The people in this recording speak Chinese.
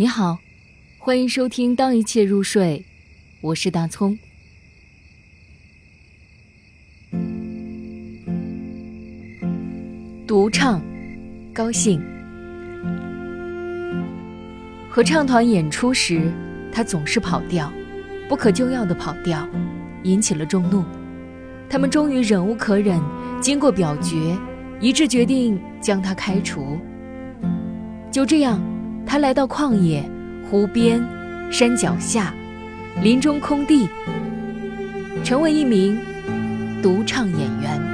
你好，欢迎收听《当一切入睡》，我是大葱。独唱，高兴。合唱团演出时，他总是跑调，不可救药的跑调，引起了众怒。他们终于忍无可忍，经过表决，一致决定将他开除。就这样。他来到旷野、湖边、山脚下、林中空地，成为一名独唱演员。